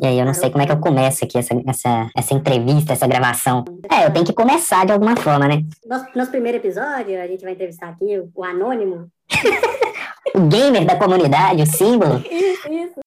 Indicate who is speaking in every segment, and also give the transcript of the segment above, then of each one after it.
Speaker 1: E aí eu não sei como é que eu começo aqui essa, essa, essa entrevista, essa gravação. É, eu tenho que começar de alguma forma, né?
Speaker 2: Nosso, nosso primeiro episódio, a gente vai entrevistar aqui o, o Anônimo.
Speaker 1: o gamer da comunidade, o símbolo.
Speaker 2: Isso, isso.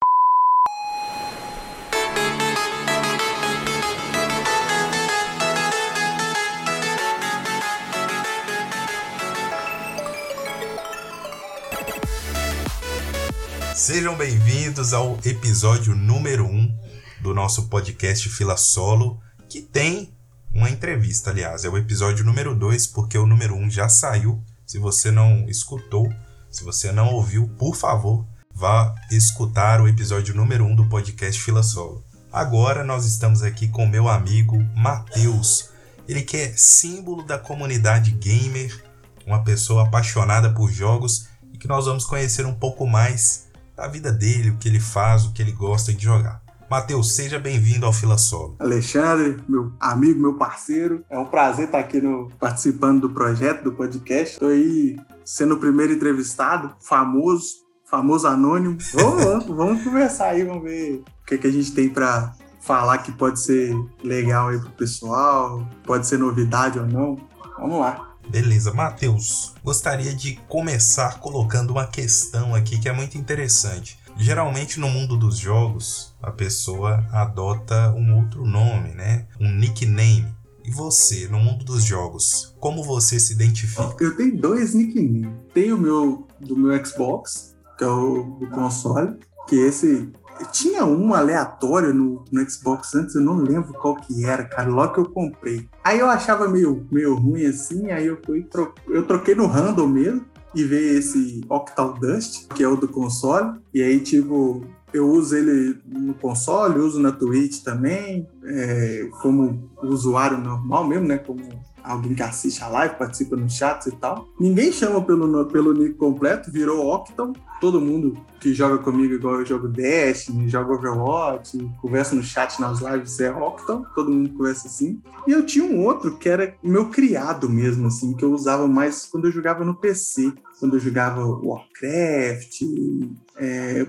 Speaker 3: Sejam bem-vindos ao episódio número 1 um do nosso podcast Fila Solo, que tem uma entrevista, aliás. É o episódio número 2, porque o número 1 um já saiu. Se você não escutou, se você não ouviu, por favor, vá escutar o episódio número 1 um do podcast Fila Solo. Agora nós estamos aqui com meu amigo Matheus. Ele que é símbolo da comunidade gamer, uma pessoa apaixonada por jogos e que nós vamos conhecer um pouco mais a vida dele, o que ele faz, o que ele gosta de jogar. Matheus, seja bem-vindo ao Fila Solo.
Speaker 4: Alexandre, meu amigo, meu parceiro, é um prazer estar aqui no, participando do projeto, do podcast. Estou aí sendo o primeiro entrevistado, famoso, famoso anônimo. Vamos, vamos conversar aí, vamos ver o que, que a gente tem para falar que pode ser legal aí pro pessoal, pode ser novidade ou não. Vamos lá.
Speaker 3: Beleza, Matheus, gostaria de começar colocando uma questão aqui que é muito interessante. Geralmente no mundo dos jogos, a pessoa adota um outro nome, né? Um nickname. E você, no mundo dos jogos, como você se identifica?
Speaker 4: Eu tenho dois nicknames. Tem o meu do meu Xbox, que é o console, que esse tinha um aleatório no, no, Xbox antes, eu não lembro qual que era, cara, logo que eu comprei. Aí eu achava meio, meio ruim assim, aí eu fui tro... eu troquei no random mesmo e veio esse Octal Dust, que é o do console, e aí tipo, eu uso ele no console, uso na Twitch também, é, como usuário normal mesmo, né, como alguém que assiste a live, participa nos chats e tal. Ninguém chama pelo, pelo nick completo, virou Octon. Todo mundo que joga comigo, igual eu jogo Destiny, joga Overwatch, conversa no chat nas lives, é Octon. Todo mundo conversa assim. E eu tinha um outro que era meu criado mesmo, assim, que eu usava mais quando eu jogava no PC. Quando eu jogava Warcraft, é,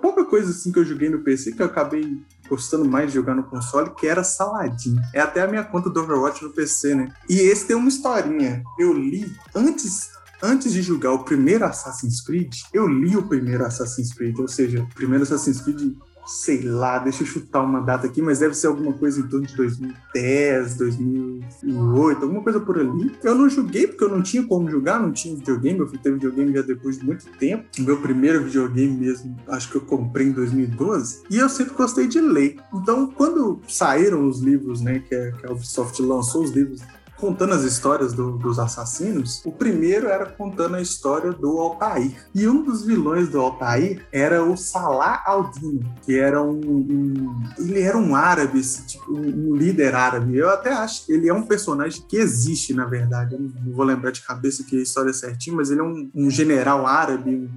Speaker 4: pouca coisa assim que eu joguei no PC que eu acabei gostando mais de jogar no console, que era Saladin. É até a minha conta do Overwatch no PC, né? E esse tem uma historinha. Eu li antes antes de jogar o primeiro Assassin's Creed, eu li o primeiro Assassin's Creed, ou seja, o primeiro Assassin's Creed sei lá, deixa eu chutar uma data aqui, mas deve ser alguma coisa em torno de 2010, 2008, alguma coisa por ali. Eu não joguei porque eu não tinha como jogar, não tinha videogame, eu fui ter videogame já depois de muito tempo. O meu primeiro videogame mesmo, acho que eu comprei em 2012, e eu sempre gostei de ler. Então, quando saíram os livros, né, que a, que a Ubisoft lançou os livros contando as histórias do, dos assassinos, o primeiro era contando a história do Altair. E um dos vilões do Altair era o Salah Aldino, que era um, um ele era um árabe, tipo, um líder árabe. Eu até acho que ele é um personagem que existe, na verdade. Eu não vou lembrar de cabeça que a história é certinha, mas ele é um, um general árabe, um,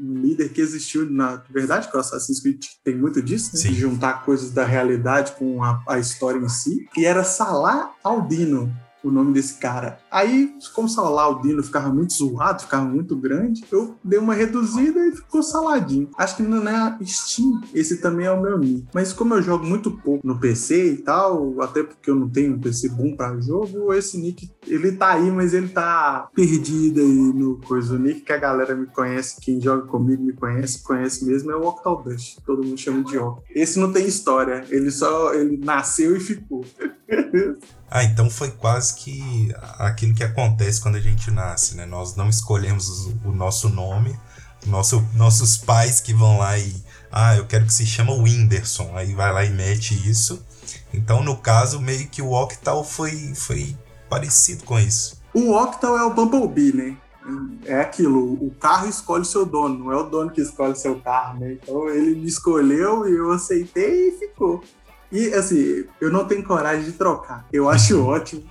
Speaker 4: um, líder que existiu na verdade, que o Assassin's Creed tem muito disso, né? de juntar coisas da realidade com a, a história em si. E era Salah Aldino o nome desse cara. Aí, como Saladino ficava muito zoado, ficava muito grande, eu dei uma reduzida e ficou Saladinho. Acho que não é Steam, esse também é o meu nick. Mas como eu jogo muito pouco no PC e tal, até porque eu não tenho um PC bom para jogo, esse nick, ele tá aí, mas ele tá perdido aí no coisa. O nick que a galera me conhece, quem joga comigo me conhece, conhece mesmo, é o Octodust. Todo mundo chama de Octo. Esse não tem história, ele só ele nasceu e ficou.
Speaker 3: Ah, então foi quase que aquilo que acontece quando a gente nasce, né? Nós não escolhemos o nosso nome, nosso, nossos pais que vão lá e. Ah, eu quero que se chama Whindersson. Aí vai lá e mete isso. Então, no caso, meio que o Octal foi, foi parecido com isso.
Speaker 4: O Octal é o Bumblebee, né? É aquilo, o carro escolhe seu dono, não é o dono que escolhe seu carro, né? Então ele me escolheu e eu aceitei e ficou. E assim, eu não tenho coragem de trocar. Eu acho ótimo.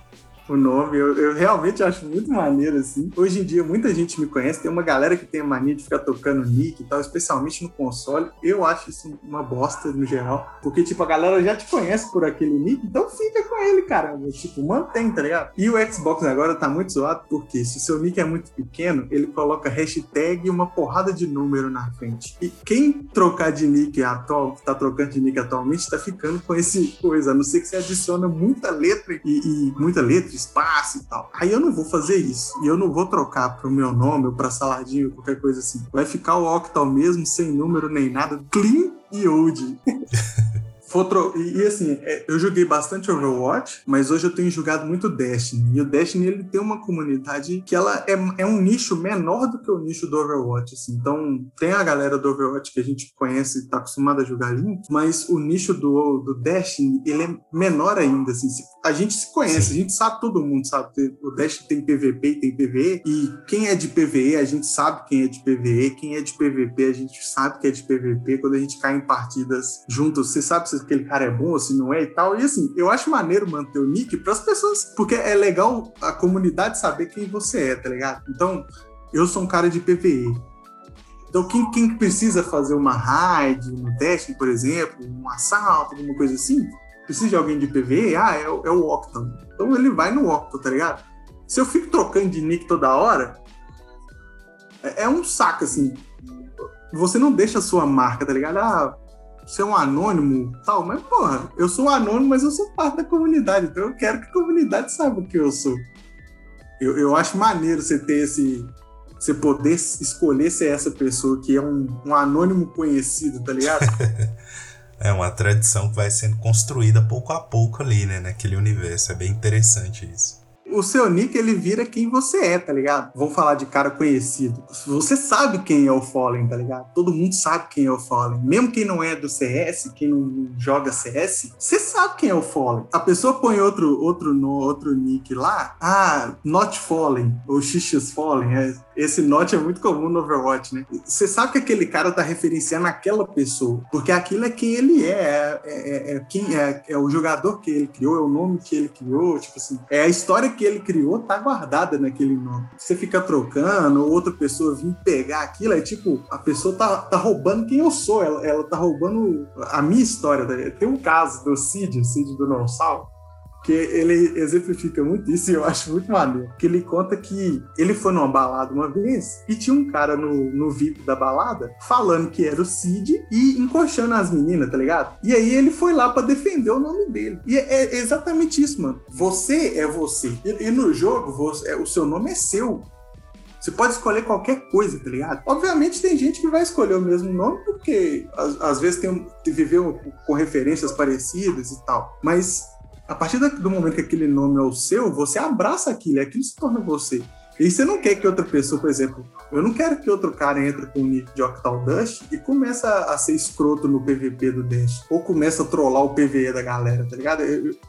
Speaker 4: O nome. Eu, eu, realmente acho muito maneiro, assim. Hoje em dia, muita gente me conhece. Tem uma galera que tem a mania de ficar tocando nick e tal, especialmente no console. Eu acho isso uma bosta no geral. Porque, tipo, a galera já te conhece por aquele nick, então fica com ele, cara. Tipo, mantém, tá ligado? E o Xbox agora tá muito zoado, porque se o seu nick é muito pequeno, ele coloca hashtag e uma porrada de número na frente. E quem trocar de nick atual, tá trocando de nick atualmente, tá ficando com esse coisa. A não ser que você adiciona muita letra e, e muita letra, espaço e tal. Aí eu não vou fazer isso. E eu não vou trocar pro meu nome ou pra saladinho, qualquer coisa assim. Vai ficar o Octal mesmo, sem número nem nada, clean e old. Fotro... E, assim, é, eu joguei bastante Overwatch, mas hoje eu tenho jogado muito Destiny. E o Destiny ele tem uma comunidade que ela é, é um nicho menor do que o nicho do Overwatch. Assim. Então, tem a galera do Overwatch que a gente conhece e está acostumada a jogar junto, mas o nicho do, do Destiny ele é menor ainda. Assim. A gente se conhece, a gente sabe, todo mundo sabe. O Destiny tem PVP e tem PVE, e quem é de PVE, a gente sabe quem é de PVE, quem é de PVP, a gente sabe que é de PVP. Quando a gente cai em partidas juntos, você sabe se aquele cara é bom ou se não é e tal. E assim, eu acho maneiro manter o nick para as pessoas, porque é legal a comunidade saber quem você é, tá ligado? Então, eu sou um cara de PVE. Então, quem, quem precisa fazer uma raid no Destiny, por exemplo, um assalto, alguma coisa assim, precisa de alguém de PVE, ah, é, é o Octon. Então ele vai no Octon, tá ligado? Se eu fico trocando de nick toda hora, é, é um saco, assim. Você não deixa a sua marca, tá ligado? Ah, ser um anônimo tal, mas porra, eu sou um anônimo, mas eu sou parte da comunidade, então eu quero que a comunidade saiba o que eu sou. Eu, eu acho maneiro você ter esse. Você poder escolher ser essa pessoa que é um, um anônimo conhecido, tá ligado?
Speaker 3: é uma tradição que vai sendo construída pouco a pouco ali, né? Naquele universo. É bem interessante isso
Speaker 4: o seu nick ele vira quem você é, tá ligado? Vamos falar de cara conhecido. Você sabe quem é o Fallen, tá ligado? Todo mundo sabe quem é o Fallen. Mesmo quem não é do CS, quem não joga CS, você sabe quem é o Fallen. A pessoa põe outro outro no outro nick lá, ah, Not Fallen ou XX Fallen, é, esse not é muito comum no Overwatch, né? Você sabe que aquele cara tá referenciando aquela pessoa, porque aquilo é quem ele é, é, é, é quem é, é o jogador que ele criou, é o nome que ele criou, tipo assim, é a história que ele criou tá guardada naquele nome. Você fica trocando, ou outra pessoa vir pegar aquilo, é tipo, a pessoa tá, tá roubando quem eu sou, ela, ela tá roubando a minha história. Tá? Tem um caso do Cid, Cid do Nossauro, que ele exemplifica muito isso e eu acho muito maneiro. Que ele conta que ele foi numa balada uma vez e tinha um cara no, no VIP da balada falando que era o Cid e encoxando as meninas, tá ligado? E aí ele foi lá para defender o nome dele. E é, é, exatamente isso, mano. Você é você. E, e no jogo, você, é, o seu nome é seu. Você pode escolher qualquer coisa, tá ligado? Obviamente tem gente que vai escolher o mesmo nome porque às, às vezes tem, viveu com referências parecidas e tal. Mas a partir do momento que aquele nome é o seu, você abraça aquilo, aquilo se torna você. E você não quer que outra pessoa, por exemplo, eu não quero que outro cara entre com o nick de Octal Dust e comece a ser escroto no PVP do Dash. Ou começa a trollar o PVE da galera, tá ligado?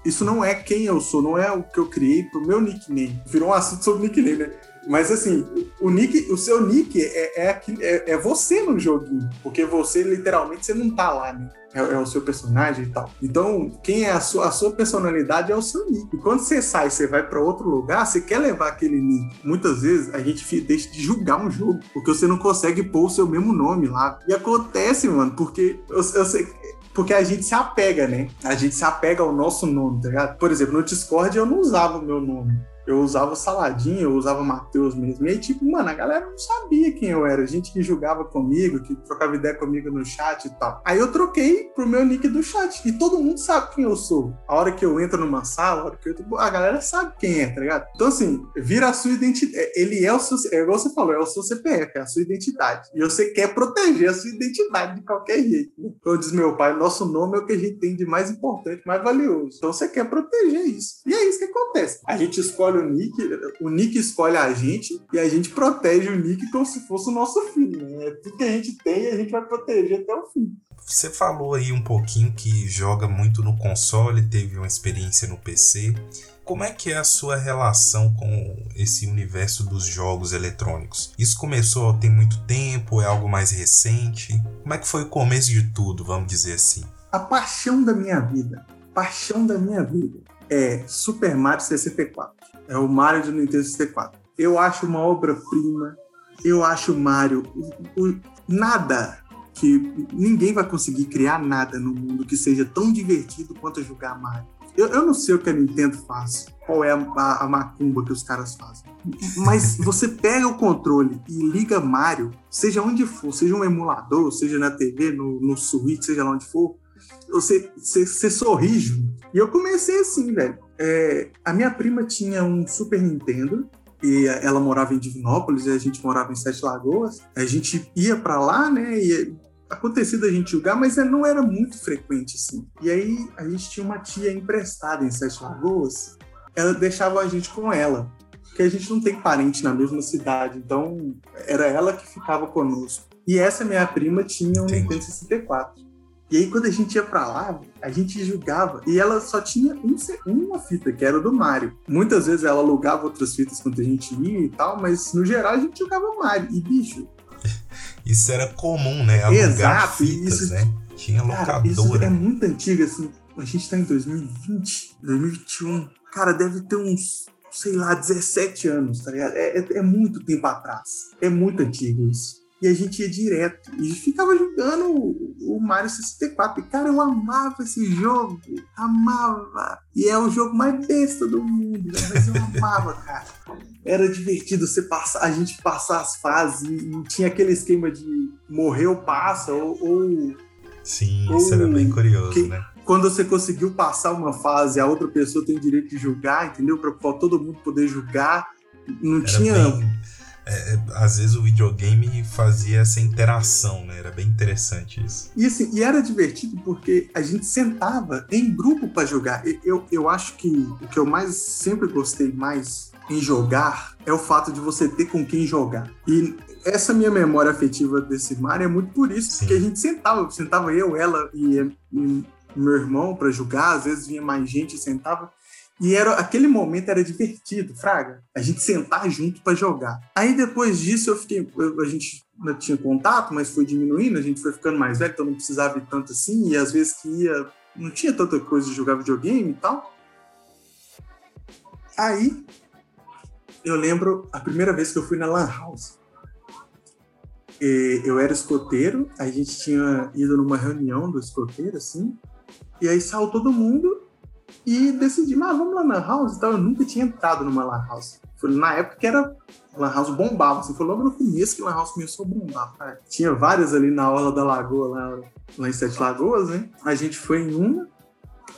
Speaker 4: isso não é quem eu sou, não é o que eu criei pro meu nickname. Virou um assunto sobre nickname, né? Mas assim, o nick, o seu nick é, é, é, é, você no joguinho. Porque você, literalmente, você não tá lá, né? É, é, o seu personagem e tal. Então, quem é a sua, a sua personalidade é o seu nick. E quando você sai, você vai para outro lugar, você quer levar aquele nick. Muitas vezes a gente deixa de julgar um jogo, porque você não consegue pôr o seu mesmo nome lá. E acontece, mano, porque eu, eu sei porque a gente se apega, né? A gente se apega ao nosso nome, tá ligado? Por exemplo, no Discord eu não usava o meu nome eu usava Saladinho, eu usava Matheus mesmo. E aí, tipo, mano, a galera não sabia quem eu era. Gente que jogava comigo, que trocava ideia comigo no chat e tal. Aí eu troquei pro meu nick do chat. E todo mundo sabe quem eu sou. A hora que eu entro numa sala, a hora que eu entro, a galera sabe quem é, tá ligado? Então, assim, vira a sua identidade. É, ele é o seu. É igual você falou, é o seu CPF, é a sua identidade. E você quer proteger a sua identidade de qualquer jeito. Como diz meu pai, nosso nome é o que a gente tem de mais importante, mais valioso. Então você quer proteger isso. E é isso que acontece. A gente escolhe o Nick, o Nick escolhe a gente e a gente protege o Nick como se fosse o nosso filho. Né? É tudo que a gente tem e a gente vai proteger até o fim.
Speaker 3: Você falou aí um pouquinho que joga muito no console, teve uma experiência no PC. Como é que é a sua relação com esse universo dos jogos eletrônicos? Isso começou tem muito tempo? É algo mais recente? Como é que foi o começo de tudo, vamos dizer assim?
Speaker 4: A paixão da minha vida. Paixão da minha vida é Super Mario 64. É o Mario do Nintendo 64. Eu acho uma obra-prima. Eu acho Mario. O, o, nada que ninguém vai conseguir criar nada no mundo que seja tão divertido quanto jogar Mario. Eu, eu não sei o que a Nintendo faz, qual é a, a, a macumba que os caras fazem. Mas você pega o controle e liga Mario, seja onde for, seja um emulador, seja na TV, no, no Switch, seja lá onde for, você, você, você sorri junto. E eu comecei assim, velho. É, a minha prima tinha um Super Nintendo e ela morava em Divinópolis e a gente morava em Sete Lagoas. A gente ia para lá, né? E acontecido a gente jogar, mas é, não era muito frequente assim. E aí a gente tinha uma tia emprestada em Sete Lagoas, ela deixava a gente com ela, porque a gente não tem parente na mesma cidade, então era ela que ficava conosco. E essa minha prima tinha um Nintendo 64. E aí, quando a gente ia pra lá, a gente jogava. E ela só tinha um, uma fita, que era do Mario. Muitas vezes ela alugava outras fitas quando a gente ia e tal, mas no geral a gente jogava Mario. E, bicho,
Speaker 3: isso era comum, né? Alugar
Speaker 4: Exato,
Speaker 3: fitas,
Speaker 4: isso,
Speaker 3: né? Tinha
Speaker 4: cara, isso
Speaker 3: locadora.
Speaker 4: é muito antigo, assim. A gente tá em 2020, 2021. Cara, deve ter uns, sei lá, 17 anos, tá ligado? É, é, é muito tempo atrás. É muito antigo isso. E a gente ia direto. E ficava jogando o Mario 64. E, cara, eu amava esse jogo. Amava. E é o jogo mais besta do mundo, né? Mas eu amava, cara. Era divertido você passar, a gente passar as fases. E tinha aquele esquema de morreu, passa, ou. ou
Speaker 3: Sim, ou, isso era bem curioso, que, né?
Speaker 4: Quando você conseguiu passar uma fase, a outra pessoa tem direito de julgar, entendeu? Para todo mundo poder julgar. Não
Speaker 3: era
Speaker 4: tinha.
Speaker 3: Bem é, é, às vezes o videogame fazia essa interação, né? Era bem interessante isso.
Speaker 4: E, assim, e era divertido porque a gente sentava em grupo para jogar. Eu, eu acho que o que eu mais sempre gostei mais em jogar é o fato de você ter com quem jogar. E essa minha memória afetiva desse Mario é muito por isso, Sim. porque a gente sentava, sentava eu, ela e, e meu irmão para jogar, às vezes vinha mais gente e sentava. E era aquele momento era divertido, fraga. A gente sentar junto para jogar. Aí depois disso eu fiquei, eu, a gente não tinha contato, mas foi diminuindo, a gente foi ficando mais velho, então não precisava ir tanto assim, e às vezes que ia, não tinha tanta coisa de jogar videogame e tal. Aí eu lembro a primeira vez que eu fui na Lan House. E eu era escoteiro, a gente tinha ido numa reunião do escoteiro, assim, e aí saiu todo mundo e decidi, mas vamos lá na house e tal. Eu nunca tinha entrado numa lan house. Foi na época que era lan house bombava, assim, foi logo no começo que lan house começou a bombar. Cara. Tinha várias ali na orla da lagoa, lá, lá em Sete Lagoas, né? A gente foi em uma,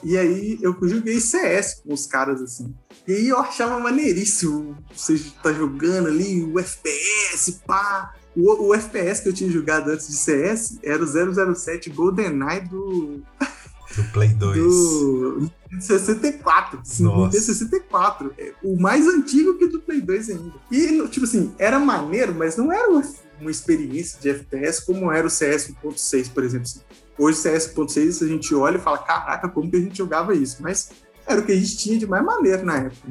Speaker 4: e aí eu joguei CS com os caras, assim. E aí eu achava maneiríssimo. Você tá jogando ali o FPS, pá. O, o FPS que eu tinha jogado antes de CS era o 007 GoldenEye do.
Speaker 3: Do Play 2.
Speaker 4: Do 64. Nossa. 64. É o mais antigo que do Play 2 ainda. E, tipo assim, era maneiro, mas não era uma, experiência de FPS como era o CS 1.6, por exemplo. Assim. Hoje, CS 1.6, a gente olha e fala, caraca, como que a gente jogava isso? Mas era o que a gente tinha de mais maneiro na época.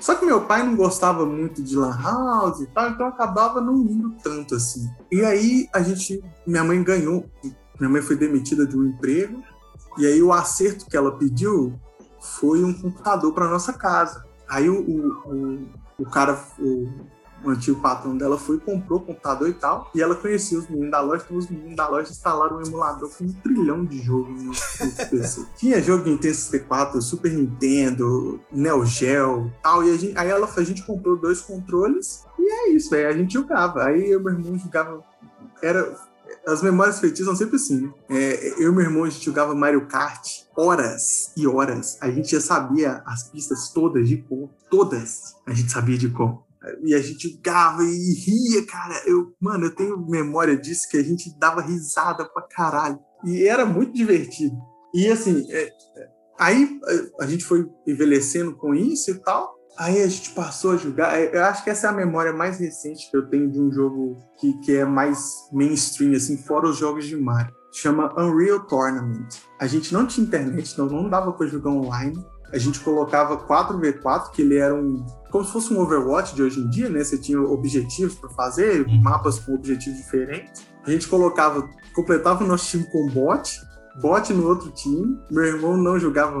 Speaker 4: Só que meu pai não gostava muito de lan house e tal, então acabava não indo tanto assim. E aí a gente, minha mãe ganhou, minha mãe foi demitida de um emprego e aí o acerto que ela pediu foi um computador para nossa casa. Aí o, o, o cara, o, o, antigo patrão dela foi comprou o computador e tal, e ela conhecia os meninos da loja, então os meninos da loja instalaram um emulador com um trilhão de jogos no, PC. Tinha jogo Nintendo 64, Super Nintendo, Neo Geo tal, e gente, aí ela, a gente comprou dois controles, e é isso, aí a gente jogava. Aí eu e meu irmão jogava era as memórias feitiças são sempre assim, né? É, eu e meu irmão, a gente jogava Mario Kart horas e horas. A gente já sabia as pistas todas de cor. Todas a gente sabia de cor. E a gente jogava e ria, cara. Eu, mano, eu tenho memória disso que a gente dava risada pra caralho. E era muito divertido. E assim, é, é aí a gente foi envelhecendo com isso e tal. Aí a gente passou a jogar. É, eu acho que essa é a memória mais recente que eu tenho de um jogo que, que é mais mainstream, assim, fora os jogos de Mario. Chama Unreal Tournament. A gente não tinha internet, então não dava para jogar online. A gente colocava 4v4, que ele era um. como se fosse um Overwatch de hoje em dia, né? Você tinha objetivos para fazer, uhum. mapas com objetivos diferentes. A gente colocava, completava o nosso time com bot, bot no outro time. Meu irmão não jogava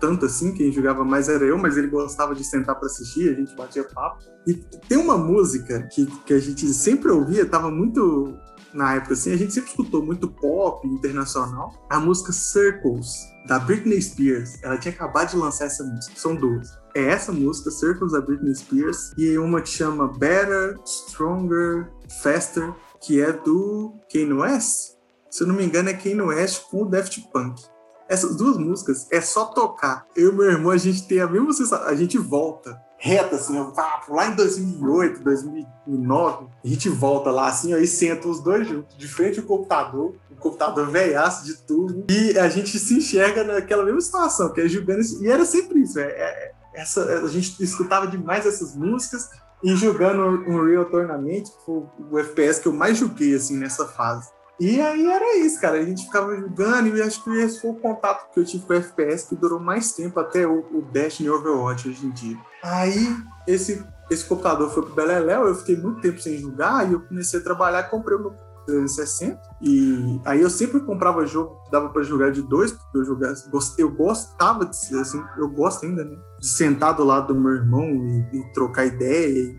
Speaker 4: tanto assim, quem jogava mais era eu, mas ele gostava de sentar para assistir, a gente batia papo. E tem uma música que, que a gente sempre ouvia, tava muito na época assim, a gente sempre escutou muito pop internacional. A música Circles, da Britney Spears, ela tinha acabado de lançar essa música, são duas. É essa música, Circles, da Britney Spears, e uma que chama Better, Stronger, Faster, que é do Kanye West. Se eu não me engano, é Kanye West com o Daft Punk. Essas duas músicas é só tocar. Eu e meu irmão, a gente tem a mesma sensação. A gente volta reta, assim, ó, lá em 2008, 2009, a gente volta lá, assim, aí senta os dois juntos, de frente ao computador, o computador velhaço de tudo, e a gente se enxerga naquela mesma situação, que é isso, e era sempre isso, é, é, essa, a gente escutava demais essas músicas, e jogando um Real Tournament, o FPS que eu mais joguei, assim, nessa fase. E aí era isso, cara. A gente ficava jogando e acho que esse foi o contato que eu tive com o FPS que durou mais tempo até o, o Destiny Overwatch hoje em dia. Aí esse, esse computador foi pro Beleléu, eu fiquei muito tempo sem jogar e eu comecei a trabalhar comprei o meu 360 e aí eu sempre comprava jogo que dava para jogar de dois, porque eu jogava, eu gostava de ser assim, eu gosto ainda, né? De sentar do lado do meu irmão e, e trocar ideia e,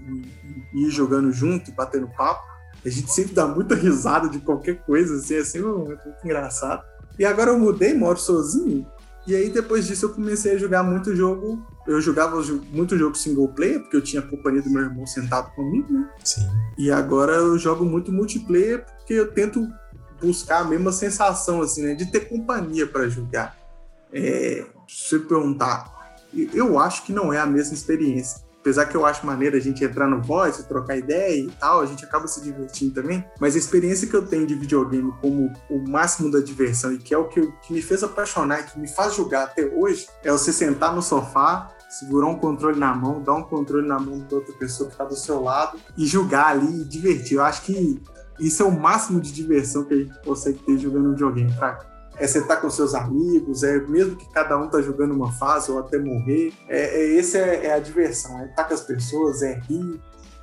Speaker 4: e, ir jogando junto e batendo papo. A gente sempre dá muita risada de qualquer coisa, assim, é sempre muito, muito engraçado. E agora eu mudei, moro sozinho, e aí depois disso eu comecei a jogar muito jogo. Eu jogava muito jogo single player, porque eu tinha a companhia do meu irmão sentado comigo, né?
Speaker 3: Sim.
Speaker 4: E agora eu jogo muito multiplayer, porque eu tento buscar a mesma sensação, assim, né? De ter companhia para jogar. É, se perguntar, eu acho que não é a mesma experiência apesar que eu acho maneiro a gente entrar no voice, trocar ideia e tal, a gente acaba se divertindo também, mas a experiência que eu tenho de videogame como o máximo da diversão e que é o que, que me fez apaixonar e que me faz jogar até hoje, é você sentar no sofá, segurar um controle na mão, dar um controle na mão da outra pessoa que está do seu lado e jogar ali e divertir. Eu acho que isso é o máximo de diversão que a gente consegue ter jogando um videogame, é sentar com seus amigos, é mesmo que cada um tá jogando uma fase ou até morrer, é, é esse é, é, a diversão, é estar com as pessoas, é rir,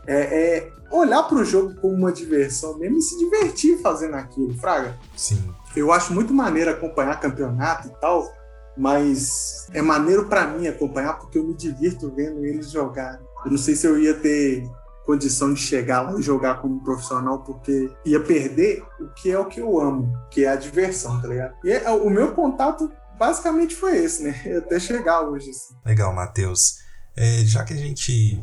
Speaker 4: é, é olhar para o jogo como uma diversão mesmo e se divertir fazendo aquilo, Fraga.
Speaker 3: Sim.
Speaker 4: Eu acho muito maneiro acompanhar campeonato e tal, mas é maneiro para mim acompanhar porque eu me divirto vendo eles jogar. Eu não sei se eu ia ter condição de chegar lá e jogar como profissional, porque ia perder o que é o que eu amo, que é a diversão, tá ligado? E é, o meu contato basicamente foi esse, né? Até chegar hoje. Assim.
Speaker 3: Legal, Matheus. É, já que a gente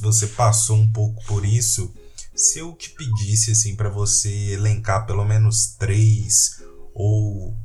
Speaker 3: você passou um pouco por isso, se eu te pedisse assim para você elencar pelo menos três ou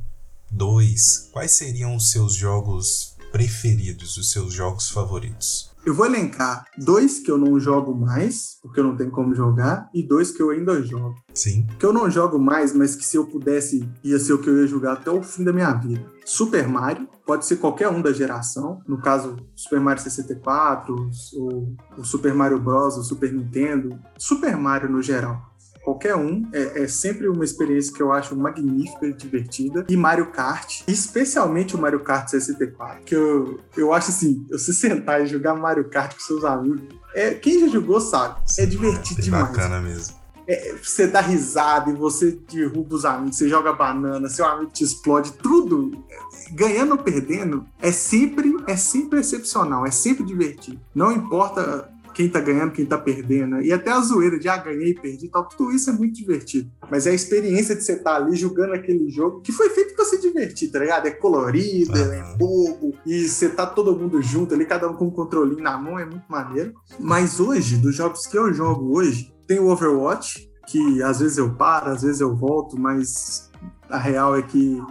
Speaker 3: dois, quais seriam os seus jogos preferidos, os seus jogos favoritos?
Speaker 4: Eu vou elencar dois que eu não jogo mais, porque eu não tenho como jogar, e dois que eu ainda jogo.
Speaker 3: Sim.
Speaker 4: Que eu não jogo mais, mas que se eu pudesse, ia ser o que eu ia jogar até o fim da minha vida. Super Mario, pode ser qualquer um da geração, no caso, Super Mario 64, o, o Super Mario Bros., o Super Nintendo, Super Mario no geral qualquer um. É, é, sempre uma experiência que eu acho magnífica e divertida. E Mario Kart, especialmente o Mario Kart 64, que eu, eu acho assim, você sentar e jogar Mario Kart com seus amigos, é, quem já jogou sabe, é divertido é demais.
Speaker 3: bacana mesmo.
Speaker 4: É, você dá risada e você derruba os amigos, você joga banana, seu amigo te explode, tudo, ganhando ou perdendo, é sempre, é sempre excepcional, é sempre divertido. Não importa quem tá ganhando, quem tá perdendo. E até a zoeira de ah, ganhei e perdi tal. Tudo isso é muito divertido. Mas é a experiência de você estar tá ali jogando aquele jogo que foi feito pra se divertir, tá ligado? É colorido, uhum. é bobo. E você tá todo mundo junto ali, cada um com um controlinho na mão, é muito maneiro. Mas hoje, dos jogos que eu jogo hoje, tem o Overwatch, que às vezes eu paro, às vezes eu volto, mas a real é que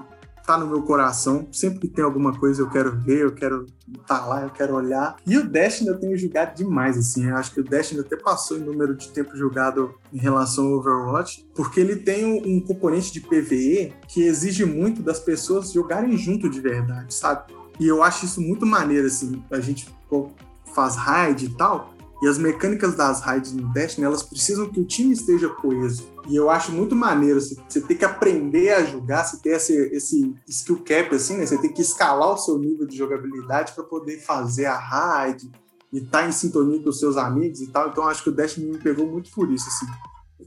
Speaker 4: tá no meu coração. Sempre que tem alguma coisa eu quero ver, eu quero estar tá lá, eu quero olhar. E o Destiny eu tenho jogado demais, assim. Eu acho que o Destiny até passou em número de tempo jogado em relação ao Overwatch, porque ele tem um, componente de PvE que exige muito das pessoas jogarem junto de verdade, sabe? E eu acho isso muito maneiro, assim. A gente faz raid e tal, e as mecânicas das raids no Destiny, elas precisam que o time esteja coeso. E eu acho muito maneiro você, ter que aprender a jogar, você ter esse, esse skill cap, assim, né? Você tem que escalar o seu nível de jogabilidade para poder fazer a raid e estar tá em sintonia com os seus amigos e tal. Então acho que o Destiny me pegou muito por isso, assim.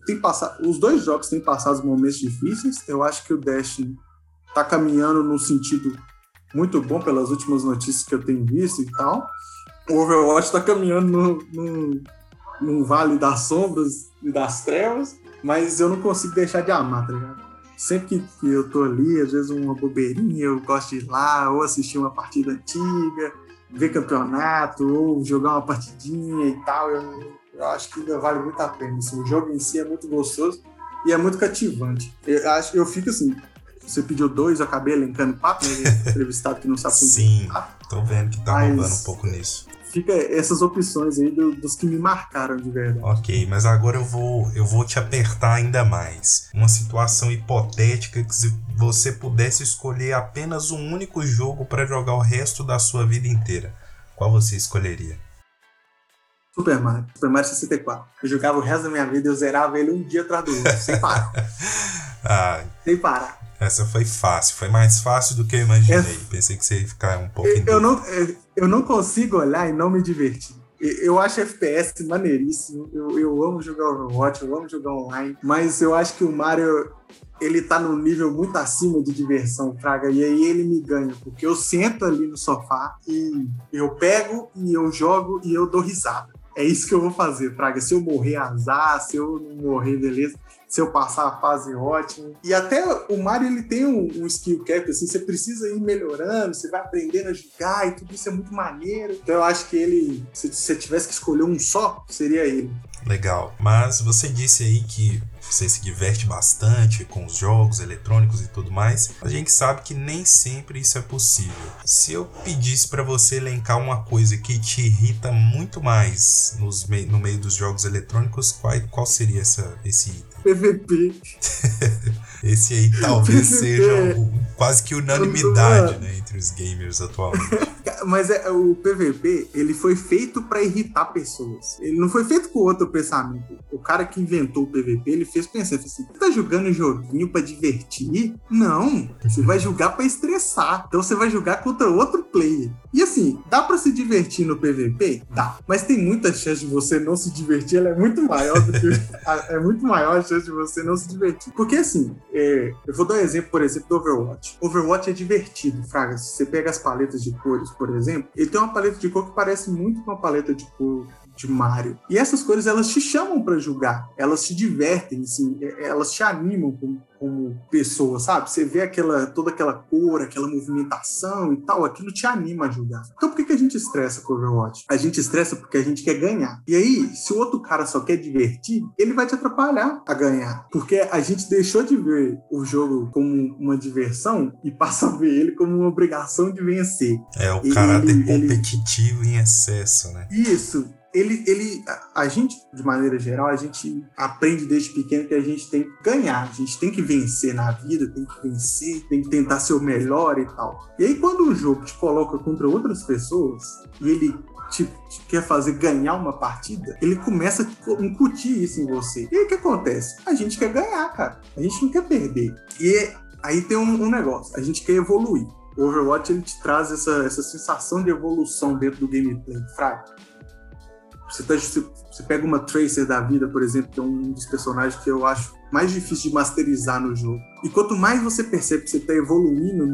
Speaker 4: Tem passado, os dois jogos têm passado momentos difíceis. Eu acho que o Destiny tá caminhando no sentido muito bom pelas últimas notícias que eu tenho visto e tal. O Overwatch tá caminhando no, no, num vale das sombras e das trevas, mas eu não consigo deixar de amar, tá ligado? Sempre que, eu tô ali, às vezes uma bobeirinha, eu gosto de ir lá, ou assistir uma partida antiga, ver campeonato, ou jogar uma partidinha e tal. Eu, eu acho que ainda vale muito a pena. Assim, o jogo em si é muito gostoso e é muito cativante. Eu, acho, eu fico assim, você pediu dois, eu acabei elencando quatro, né? entrevistado que não sabe
Speaker 3: Sim, tô vendo que tá mas... rolando um pouco nisso
Speaker 4: fica essas opções aí do, dos que me marcaram de verdade.
Speaker 3: Ok, mas agora eu vou, eu vou te apertar ainda mais. Uma situação hipotética que se você pudesse escolher apenas um único jogo para jogar o resto da sua vida inteira, qual você escolheria?
Speaker 4: Super Mario, Super Mario 64. Eu jogava o resto da minha vida e eu zerava ele um dia atrás do outro, sem parar.
Speaker 3: ah,
Speaker 4: sem parar.
Speaker 3: Essa foi fácil, foi mais fácil do que eu imaginei. Pensei que você ia ficar um pouco.
Speaker 4: Eu, eu não, eu não consigo olhar e não me divertir. Eu acho FPS maneiríssimo. Eu, eu amo jogar Overwatch, eu amo jogar online. Mas eu acho que o Mario ele tá num nível muito acima de diversão, Fraga, e aí ele me ganha, porque eu sento ali no sofá e eu pego e eu jogo e eu dou risada. É isso que eu vou fazer, Fraga. Se eu morrer, azar. Se eu não morrer, beleza se eu passar a fase ótima. E até o Mario ele tem um, um, skill cap, assim, você precisa ir melhorando, você vai aprendendo a jogar e tudo isso é muito maneiro. Então eu acho que ele, se você tivesse que escolher um só, seria ele.
Speaker 3: Legal. Mas você disse aí que você se diverte bastante com os jogos eletrônicos e tudo mais. A gente sabe que nem sempre isso é possível. Se eu pedisse para você elencar uma coisa que te irrita muito mais nos me no meio dos jogos eletrônicos, qual, qual seria essa, esse item?
Speaker 4: PVP.
Speaker 3: Esse aí talvez seja o, quase que unanimidade né, entre os gamers atualmente.
Speaker 4: Mas é, o PVP, ele foi feito para irritar pessoas. Ele não foi feito com outro pensamento. O cara que inventou o PVP, ele fez pensando assim: você tá jogando um joguinho para divertir? Não. Você vai jogar para estressar. Então você vai jogar contra outro player. E assim, dá para se divertir no PVP? Dá. Mas tem muita chance de você não se divertir. Ela é muito maior do que. é muito maior a chance de você não se divertir. Porque assim, é, eu vou dar um exemplo, por exemplo, do Overwatch. Overwatch é divertido, Fraga. Se você pega as paletas de cores, por exemplo, ele tem uma paleta de cor que parece muito com uma paleta de cor de Mario. E essas cores elas te chamam para jogar, elas te divertem, assim, é, elas te animam como, como pessoa, sabe? Você vê aquela toda aquela cor, aquela movimentação e tal, aquilo te anima a jogar. Então por que, que a gente estressa com Overwatch? A gente estressa porque a gente quer ganhar. E aí, se o outro cara só quer divertir, ele vai te atrapalhar a ganhar. Porque a gente deixou de ver o jogo como uma diversão e passa a ver ele como uma obrigação de vencer.
Speaker 3: É, o caráter ele, competitivo ele... em excesso, né?
Speaker 4: Isso ele, ele, a gente, de maneira geral, a gente aprende desde pequeno que a gente tem que ganhar, a gente tem que vencer na vida, tem que vencer, tem que tentar ser o melhor e tal. E aí, quando o jogo te coloca contra outras pessoas e ele te, te, quer fazer ganhar uma partida, ele começa a incutir isso em você. E aí o que acontece? A gente quer ganhar, cara. A gente não quer perder. E aí tem um, um negócio, a gente quer evoluir. O Overwatch ele te traz essa, essa sensação de evolução dentro do gameplay, fraco. Você, tá, você, pega uma Tracer da vida, por exemplo, que é um dos personagens que eu acho mais difícil de masterizar no jogo. E quanto mais você percebe que você está evoluindo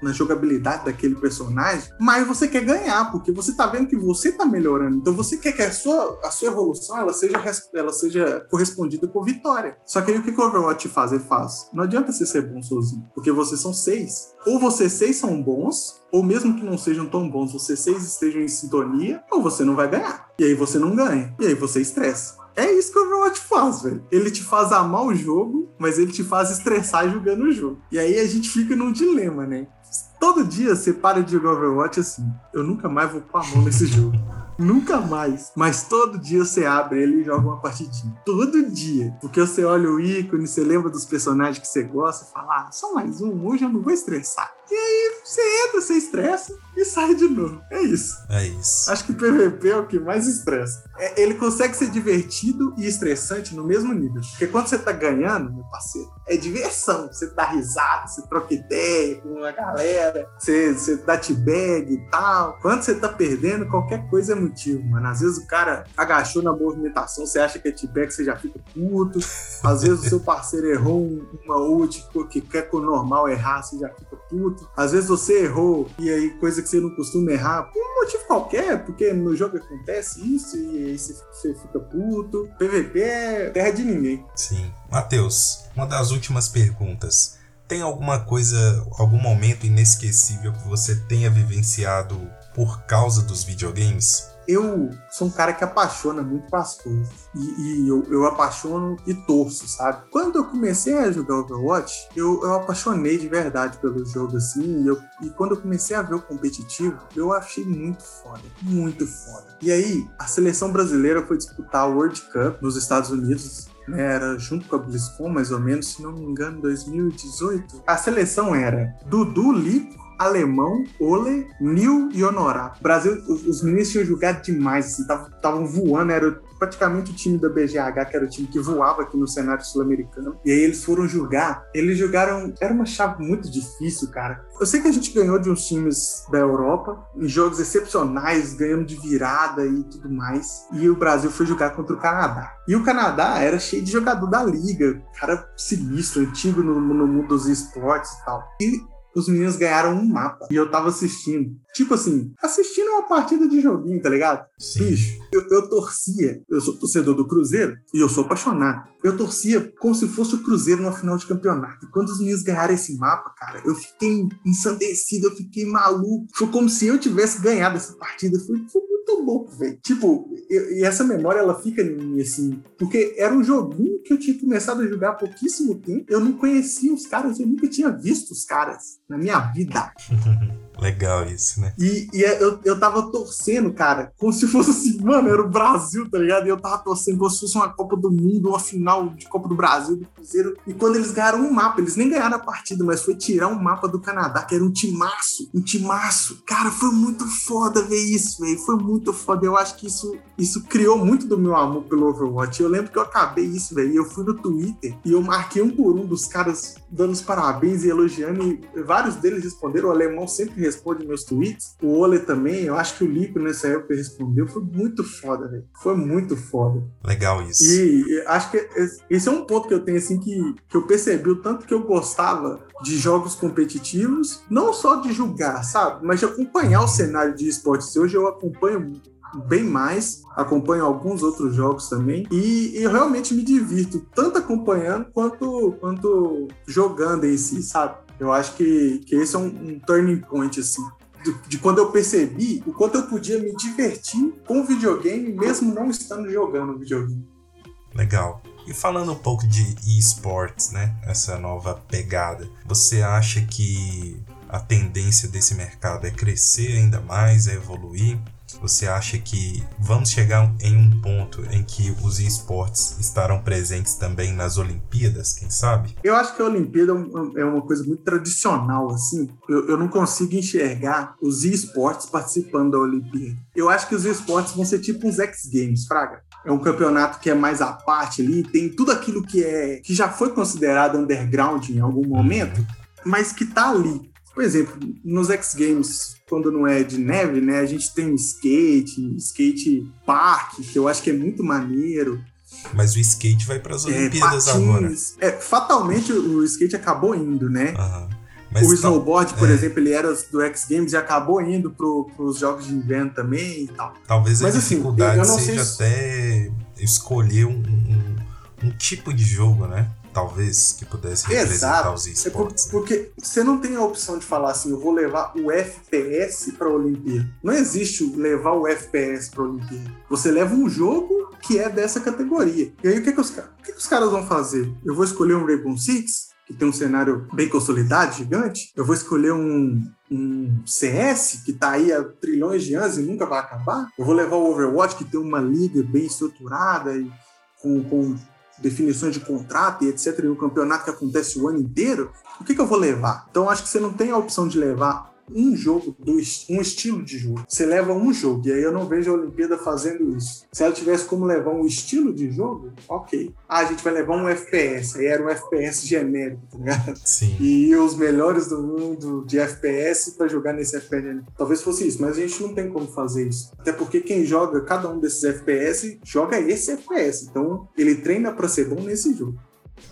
Speaker 4: na jogabilidade daquele personagem, mais você quer ganhar, porque você está vendo que você está melhorando. Então você quer que a sua, a sua evolução ela seja, ela seja correspondida com vitória. Só que aí o que o Overwatch faz? Ele faz. Não adianta você ser bom sozinho, porque vocês são seis. Ou vocês seis são bons, ou mesmo que não sejam tão bons, vocês seis estejam em sintonia, ou você não vai ganhar. E aí você não ganha. E aí você estressa. É isso que o Overwatch faz, velho. Ele te faz amar o jogo, mas ele te faz estressar jogando o jogo. E aí a gente fica num dilema, né? Todo dia você para de jogar Overwatch assim. Eu nunca mais vou pôr a mão nesse jogo. Nunca mais. Mas todo dia você abre ele e joga uma partidinha. Todo dia. Porque você olha o ícone, você lembra dos personagens que você gosta e fala: ah, só mais um, hoje eu não vou estressar. E aí você entra, você estressa e sai de novo. É isso.
Speaker 3: É isso.
Speaker 4: Acho que PVP é o que mais estressa. É, ele consegue ser divertido e estressante no mesmo nível. Porque quando você tá ganhando, meu parceiro, é diversão. Você dá risada, você troca ideia com a galera, você, você dá t-bag e tal. Quando você tá perdendo, qualquer coisa é motivo, mano. Às vezes o cara agachou na movimentação, você acha que é t-bag, você já fica puto. Às vezes o seu parceiro errou uma ult que quer com o normal errar, você já fica puto. Às vezes você errou e aí coisa que você não costuma errar por um motivo qualquer, porque no jogo acontece isso e aí você fica puto. PVP é terra de ninguém.
Speaker 3: Sim. Matheus, uma das últimas perguntas. Tem alguma coisa, algum momento inesquecível que você tenha vivenciado por causa dos videogames?
Speaker 4: Eu sou um cara que apaixona muito as coisas. E, e eu, eu, apaixono e torço, sabe? Quando eu comecei a jogar Overwatch, eu, eu apaixonei de verdade pelo jogo, assim. E, eu, e quando eu comecei a ver o competitivo, eu achei muito foda. Muito foda. E aí, a seleção brasileira foi disputar o World Cup nos Estados Unidos né, era junto com a BlizzCon, mais ou menos, se não me engano, 2018. A seleção era Dudu Lico, Alemão, Ole, Nil e Honorato. O Brasil, os, os meninos tinham jogado demais, assim, estavam voando, era praticamente o time da BGH, que era o time que voava aqui no cenário sul-americano. E aí eles foram jogar. Eles jogaram. Era uma chave muito difícil, cara. Eu sei que a gente ganhou de uns times da Europa, em jogos excepcionais, ganhando de virada e tudo mais. E o Brasil foi jogar contra o Canadá. E o Canadá era cheio de jogador da liga, cara sinistro, antigo no, no mundo dos esportes e tal. E os meninos ganharam um mapa. E eu tava assistindo. Tipo assim, assistindo uma partida de joguinho, tá ligado? Sim. Bicho, eu, eu torcia. Eu sou torcedor do Cruzeiro e eu sou apaixonado. Eu torcia como se fosse o Cruzeiro numa final de campeonato. E quando os meninos ganharam esse mapa, cara, eu fiquei ensandecido, eu fiquei maluco. Foi como se eu tivesse ganhado essa partida. Foi, foi muito louco, velho. Tipo, eu, e essa memória ela fica em mim, assim, porque era um joguinho que eu tinha começado a jogar há pouquíssimo tempo. Eu não conhecia os caras, eu nunca tinha visto os caras na minha vida.
Speaker 3: Legal isso, né?
Speaker 4: E, e, é, eu, eu tava torcendo, cara, como se fosse assim, mano, era o Brasil, tá ligado? E eu tava torcendo como se fosse uma Copa do Mundo, uma final de Copa do Brasil, do Cruzeiro. E quando eles ganharam um mapa, eles nem ganharam a partida, mas foi tirar um mapa do Canadá, que era um timaço, um timaço. Cara, foi muito foda ver isso, velho. Foi muito foda. Eu acho que isso, isso criou muito do meu amor pelo Overwatch. Eu lembro que eu acabei isso, velho. E eu fui no Twitter e eu marquei um por um dos caras dando os parabéns e elogiando. E vários deles responderam. O alemão sempre responde meus tweets. O Ole também, eu acho que o Lico nessa época respondeu. Foi muito foda, velho. Foi muito foda.
Speaker 3: Legal isso.
Speaker 4: E, acho que esse é um ponto que eu tenho, assim, que, que eu percebi o tanto que eu gostava de jogos competitivos, não só de julgar, sabe? Mas de acompanhar o cenário de esportes. Hoje eu acompanho bem mais, acompanho alguns outros jogos também e, e, eu realmente me divirto tanto acompanhando quanto, quanto jogando em si, sabe? Eu acho que, que esse é um, um turning point, assim. De, de, quando eu percebi o quanto eu podia me divertir com o videogame, mesmo não estando jogando videogame.
Speaker 3: Legal. E falando um pouco de esportes, né? Essa nova pegada. Você acha que a tendência desse mercado é crescer ainda mais, é evoluir? Você acha que vamos chegar em um ponto em que os esportes estarão presentes também nas Olimpíadas, quem sabe?
Speaker 4: Eu acho que a Olimpíada é uma coisa muito tradicional, assim. Eu, eu não consigo enxergar os esportes participando da Olimpíada. Eu acho que os esportes vão ser tipo uns X Games, Fraga. É um campeonato que é mais à parte ali, tem tudo aquilo que é que já foi considerado underground em algum momento, mas que tá ali. Por exemplo, nos X Games, quando não é de neve, né, a gente tem skate, skate park, que eu acho que é muito maneiro.
Speaker 3: Mas o skate vai para as é, Olimpíadas agora.
Speaker 4: É, fatalmente o skate acabou indo, né? Uhum. o snowboard, por é. exemplo, ele era do X Games e acabou indo para os jogos de inverno também e tal.
Speaker 3: Talvez Mas, a assim, dificuldade assim, seja se... até escolher um, um, um tipo de jogo, né? Talvez, que pudesse representar Exato. os esportes.
Speaker 4: É porque você não tem a opção de falar assim, eu vou levar o FPS para a Olimpíada. Não existe levar o FPS para a Olimpíada. Você leva um jogo que é dessa categoria. E aí o que, que, os, o que, que os caras vão fazer? Eu vou escolher um Rainbow Six, que tem um cenário bem consolidado, gigante. Eu vou escolher um, um CS, que está aí há trilhões de anos e nunca vai acabar. Eu vou levar o Overwatch, que tem uma liga bem estruturada e com, com definições de contrato e etc., e um campeonato que acontece o ano inteiro, o que, que eu vou levar? Então, acho que você não tem a opção de levar um jogo, do, um estilo de jogo. Você leva um jogo, e aí eu não vejo a Olimpíada fazendo isso. Se ela tivesse como levar um estilo de jogo, ok. Ah, a gente vai levar um FPS, aí era um FPS genérico, tá ligado?
Speaker 3: Sim.
Speaker 4: E os melhores do mundo de FPS para jogar nesse FPS genérico. Talvez fosse isso, mas a gente não tem como fazer isso. Até porque quem joga cada um desses FPS joga esse FPS. Então ele treina para ser bom nesse jogo.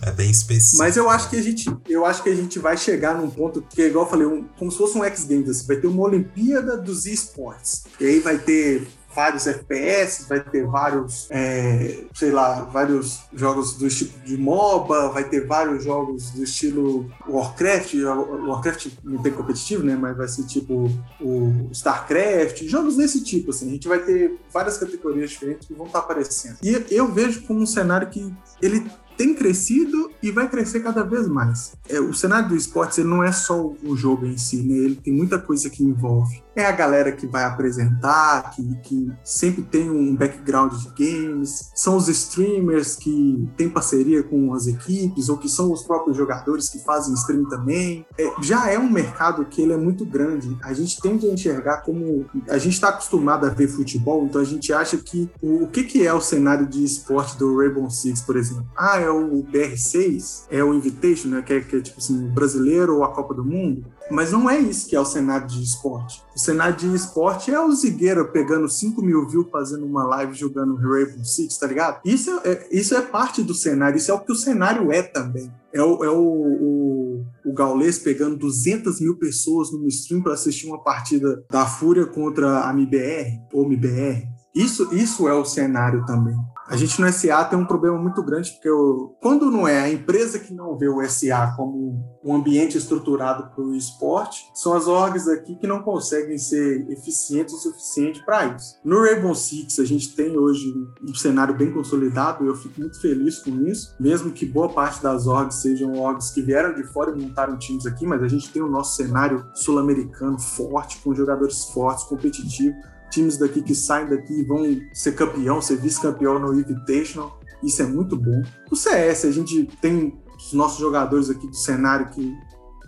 Speaker 3: É bem específico.
Speaker 4: Mas eu acho que a gente, eu acho que a gente vai chegar num ponto que é igual eu falei, um, como se fosse um X Games, assim, vai ter uma Olimpíada dos esportes. E aí vai ter vários FPS, vai ter vários, é, sei lá, vários jogos do tipo de MOBA, vai ter vários jogos do estilo Warcraft, Warcraft não tem competitivo, né, mas vai ser tipo o StarCraft, jogos desse tipo, assim, a gente vai ter várias categorias diferentes que vão estar aparecendo. E eu vejo como um cenário que ele tem crescido e vai crescer cada vez mais. É, o cenário do esporte não é só o jogo em si, né? Ele tem muita coisa que envolve. É a galera que vai apresentar, que, que sempre tem um background de games, são os streamers que têm parceria com as equipes, ou que são os próprios jogadores que fazem stream também. É, já é um mercado que ele é muito grande. A gente tende a enxergar como. A gente está acostumado a ver futebol, então a gente acha que o, o que, que é o cenário de esporte do Rainbow Six, por exemplo? Ah, é o BR6, é o Invitation, né, que é, que é tipo assim, brasileiro ou a Copa do Mundo. Mas não é isso que é o cenário de esporte. O cenário de esporte é o Zigueira pegando 5 mil views fazendo uma live jogando Rainbow Six, tá ligado? Isso é, isso é parte do cenário, isso é o que o cenário é também. É o, é o, o, o pegando 200 mil pessoas no stream para assistir uma partida da Fúria contra a MBR ou MBR. Isso, isso é o cenário também. A gente no SA tem um problema muito grande, porque o, quando não é a empresa que não vê o SA como um ambiente estruturado para o esporte, são as orgs aqui que não conseguem ser eficientes o suficiente para isso. No Rainbow Six, a gente tem hoje um cenário bem consolidado, eu fico muito feliz com isso, mesmo que boa parte das orgs sejam orgs que vieram de fora e montaram times aqui, mas a gente tem o nosso cenário sul-americano forte, com jogadores fortes, competitivos times daqui que saem daqui vão ser campeão, ser vice-campeão no Invitational. Isso é muito bom. O CS, a gente tem os nossos jogadores aqui do cenário que,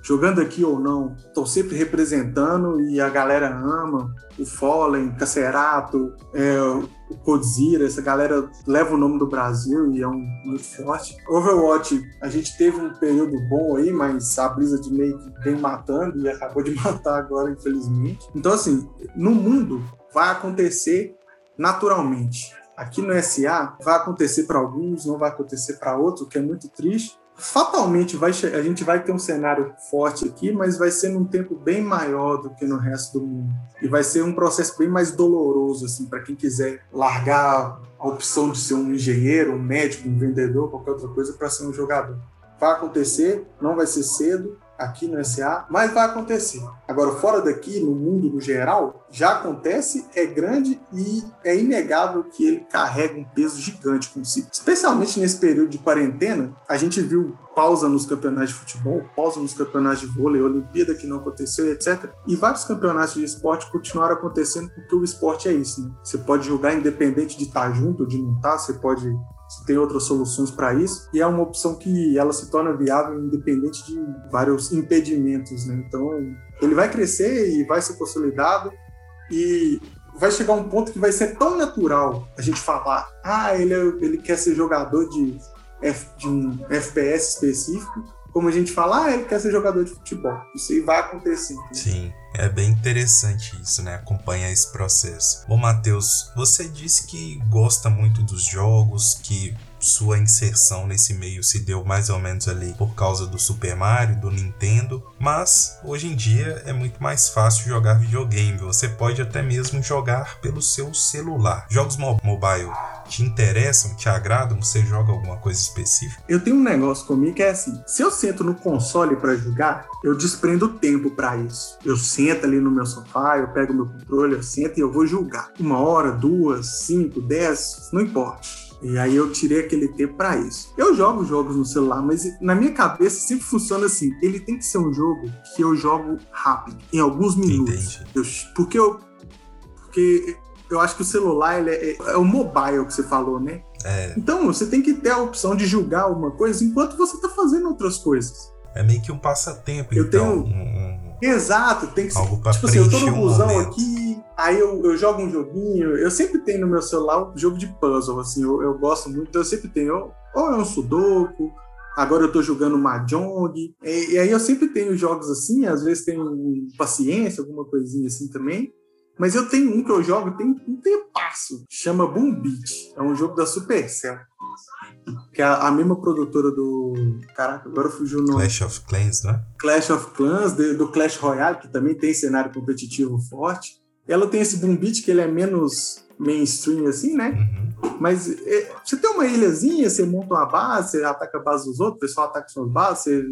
Speaker 4: jogando aqui ou não, estão sempre representando e a galera ama. O Fallen, Cacerato, é, o Codzira, essa galera leva o nome do Brasil e é um muito forte. Overwatch, a gente teve um período bom aí, mas a brisa de meio que vem matando e acabou de matar agora, infelizmente. Então, assim, no mundo, vai acontecer naturalmente. Aqui no SA vai acontecer para alguns, não vai acontecer para outros, o que é muito triste. Fatalmente vai, a gente vai ter um cenário forte aqui, mas vai ser num tempo bem maior do que no resto do mundo. E vai ser um processo bem mais doloroso assim para quem quiser largar a opção de ser um engenheiro, um médico, um vendedor, qualquer outra coisa para ser um jogador. Vai acontecer, não vai ser cedo, aqui no SA, mas vai acontecer. Agora, fora daqui, no mundo no geral, já acontece, é grande e é inegável que ele carrega um peso gigante consigo. Especialmente nesse período de quarentena, a gente viu pausa nos campeonatos de futebol, pausa nos campeonatos de vôlei, Olimpíada que não aconteceu, etc. E vários campeonatos de esporte continuaram acontecendo porque o esporte é isso, né? Você pode jogar independente de estar junto ou de não estar, você pode se tem outras soluções para isso, e é uma opção que ela se torna viável independente de vários impedimentos, né? Então, ele vai crescer e vai ser consolidado e vai chegar um ponto que vai ser tão natural a gente falar, ah, ele, é, ele quer ser jogador de, F, de um FPS específico, como a gente fala, ah, ele quer ser jogador de futebol. Isso aí vai acontecer.
Speaker 3: Sim. É bem interessante isso, né? Acompanhar esse processo. Bom, Matheus, você disse que gosta muito dos jogos, que sua inserção nesse meio se deu mais ou menos ali por causa do Super Mario, do Nintendo, mas hoje em dia é muito mais fácil jogar videogame. Você pode até mesmo jogar pelo seu celular. Jogos mo mobile te interessam, te agradam? Você joga alguma coisa específica?
Speaker 4: Eu tenho um negócio comigo que é assim: se eu sento no console para jogar, eu desprendo tempo para isso. Eu sento ali no meu sofá, eu pego meu controle, eu sento e eu vou jogar. Uma hora, duas, cinco, dez, não importa. E aí eu tirei aquele tempo para isso. Eu jogo jogos no celular, mas na minha cabeça sempre funciona assim. Ele tem que ser um jogo que eu jogo rápido, em alguns minutos. Eu, porque eu porque eu acho que o celular ele é, é, o mobile que você falou, né?
Speaker 3: É.
Speaker 4: Então você tem que ter a opção de julgar alguma coisa enquanto você está fazendo outras coisas.
Speaker 3: É meio que um passatempo, eu então. Tenho... Um,
Speaker 4: Exato, tem que ser. Tipo assim, eu tô no busão um aqui, aí eu, eu jogo um joguinho. Eu sempre tenho no meu celular um jogo de puzzle, assim, eu, eu gosto muito, então eu sempre tenho. Ou é um Sudoku, agora eu tô jogando Mahjong, e, e aí eu sempre tenho jogos assim, às vezes tenho paciência, alguma coisinha assim também. Mas eu tenho um que eu jogo tem um tempasso, chama Boom Beat. É um jogo da Supercell. Que é a, mesma produtora do. Caraca, agora fugiu o nome.
Speaker 3: Clash of Clans, né?
Speaker 4: Clash of Clans, do Clash Royale, que também tem cenário competitivo forte. Ela tem esse Boom Beat que ele é menos mainstream, assim, né?
Speaker 3: Uhum.
Speaker 4: Mas é, você tem uma ilhazinha, você monta uma base, você ataca a base dos outros, o pessoal ataca suas bases, você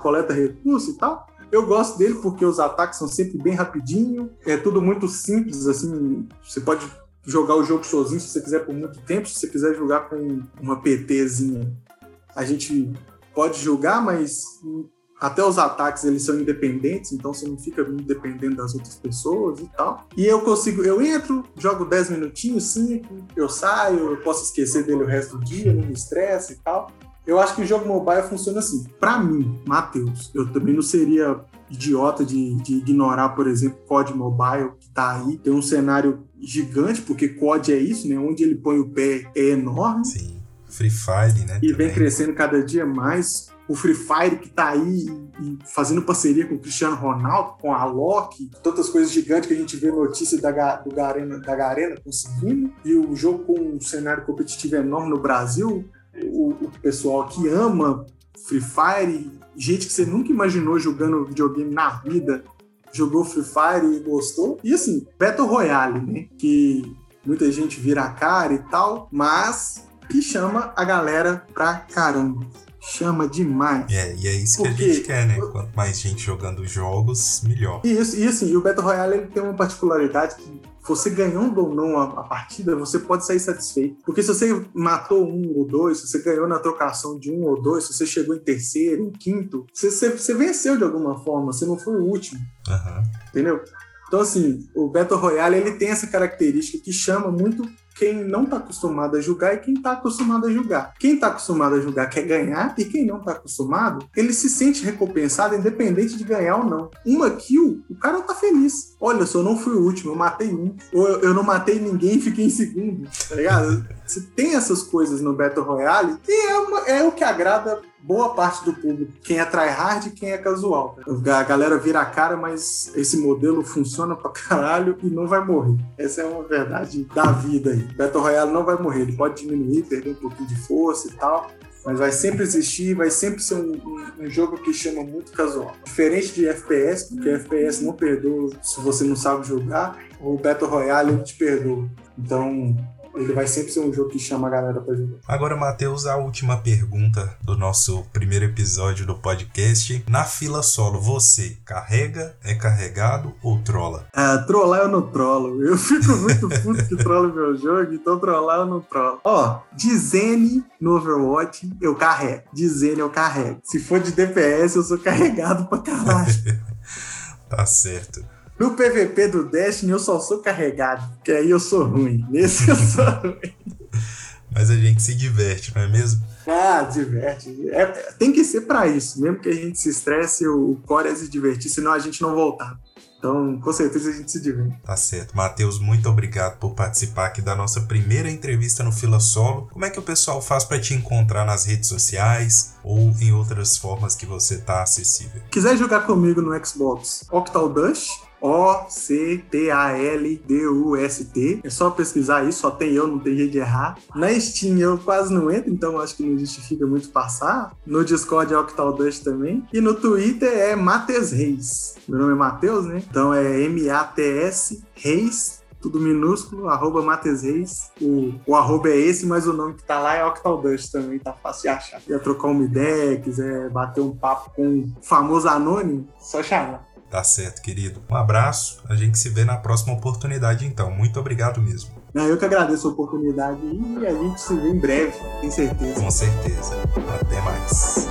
Speaker 4: coleta recursos e tal. Eu gosto dele porque os ataques são sempre bem rapidinho, é tudo muito simples, assim, você pode jogar o jogo sozinho se você quiser por muito tempo, se você quiser jogar com uma PTzinha, a gente pode jogar, mas até os ataques eles são independentes, então você não fica muito dependendo das outras pessoas e tal. E eu consigo, eu entro, jogo 10 minutinhos, 5, eu saio, eu posso esquecer dele o resto do dia, não me estressa e tal. Eu acho que o jogo mobile funciona assim. Pra mim, Matheus, eu também não seria idiota de, de ignorar, por exemplo, COD Mobile, que tá aí. Tem um cenário gigante, porque COD é isso, né? Onde ele põe o pé é enorme
Speaker 3: Sim. Free Fire, né?
Speaker 4: e vem
Speaker 3: também.
Speaker 4: crescendo cada dia mais. O Free Fire que tá aí fazendo parceria com o Cristiano Ronaldo, com a Loki, tantas coisas gigantes que a gente vê notícia da, do Garena, da Garena conseguindo. E o jogo com um cenário competitivo enorme no Brasil. O, o pessoal que ama Free Fire, gente que você nunca imaginou jogando videogame na vida, jogou Free Fire e gostou. E assim, Battle Royale, né? Que muita gente vira a cara e tal, mas que chama a galera pra caramba. Chama demais.
Speaker 3: É, e é isso que
Speaker 4: Porque-
Speaker 3: a gente quer, né? Quanto mais gente jogando jogos, melhor.
Speaker 4: E, isso, e assim, o Battle Royale ele tem uma particularidade que você ganhando ou não a, a partida, você pode sair satisfeito. Porque se você matou um ou dois, se você ganhou na trocação de um ou dois, se você chegou em terceiro, em quinto, você, você, você venceu de alguma forma, você não foi o último.
Speaker 3: Aham.
Speaker 4: entendeu? Então, assim, o Battle Royale ele tem essa característica que chama muito quem não está acostumado a jogar e quem está acostumado a jogar. Quem está acostumado a jogar quer ganhar e quem não está acostumado, ele se sente recompensado independente de ganhar ou não. Uma kill, o cara tá feliz. Olha, só eu não fui o último, eu matei um. Ou eu, eu não matei ninguém e fiquei em segundo, tá ligado? Você tem essas coisas no Battle Royale e é, uma- é o que agrada boa parte do público. Quem é tryhard e quem é casual. A galera vira a cara, mas esse modelo funciona pra caralho e não vai morrer. Essa é uma verdade da vida aí. Battle Royale não vai morrer. Ele pode diminuir, perder um pouquinho de força e tal. Mas vai sempre existir, vai sempre ser um, um- um jogo que chama muito casual. Diferente de FPS, porque FPS não perdoa se você não sabe jogar, o Battle Royale te perdoa. Então, ele vai sempre ser um jogo que chama a galera pra jogar.
Speaker 3: Agora, Matheus, a última pergunta do nosso primeiro episódio do podcast. Na fila solo, você carrega, é carregado ou trola?
Speaker 4: Ah, trollar eu não trolo. Eu fico muito puto que trolo meu jogo, então trollar eu não trolo. Ó, de Zene no Overwatch eu carrego. De Zene eu carrego. Se for de DPS, eu sou carregado pra caralho.
Speaker 3: Tá certo.
Speaker 4: No PVP do Destiny eu só sou carregado, porque aí eu sou ruim. Nesse eu sou ruim.
Speaker 3: Mas a gente se diverte, não é mesmo?
Speaker 4: Ah, diverte. É, tem que ser pra isso. Mesmo que a gente se estresse, o core é se divertir, senão a gente não voltar. Então, com certeza a gente se diverte.
Speaker 3: Tá certo. Matheus, muito obrigado por participar aqui da nossa primeira entrevista no Fila Solo. Como é que o pessoal faz pra te encontrar nas redes sociais ou em outras formas que você tá acessível?
Speaker 4: quiser jogar comigo no Xbox Octal Dust, O-C-T-A-L-D-U-S-T. É só pesquisar isso, só tem eu, não tem jeito de errar. Na Steam eu quase não entro, então acho que não justifica muito passar. No Discord é Octal Dust também. E no Twitter é Matheus Reis. Meu nome é Matheus, né? Então é M-A-T-S Reis. Tudo minúsculo, arroba Matheus Reis. O, o arroba é esse, mas o nome que tá lá é Octal Dust também, tá fácil de achar. Quer trocar uma ideia, quiser bater um papo com o famoso anônimo, só chamar.
Speaker 3: Tá certo, querido. Um abraço. A gente se vê na próxima oportunidade, então. Muito obrigado mesmo.
Speaker 4: Não, Eu que agradeço a oportunidade e a gente se vê em breve, tenho certeza.
Speaker 3: Com certeza. Até mais.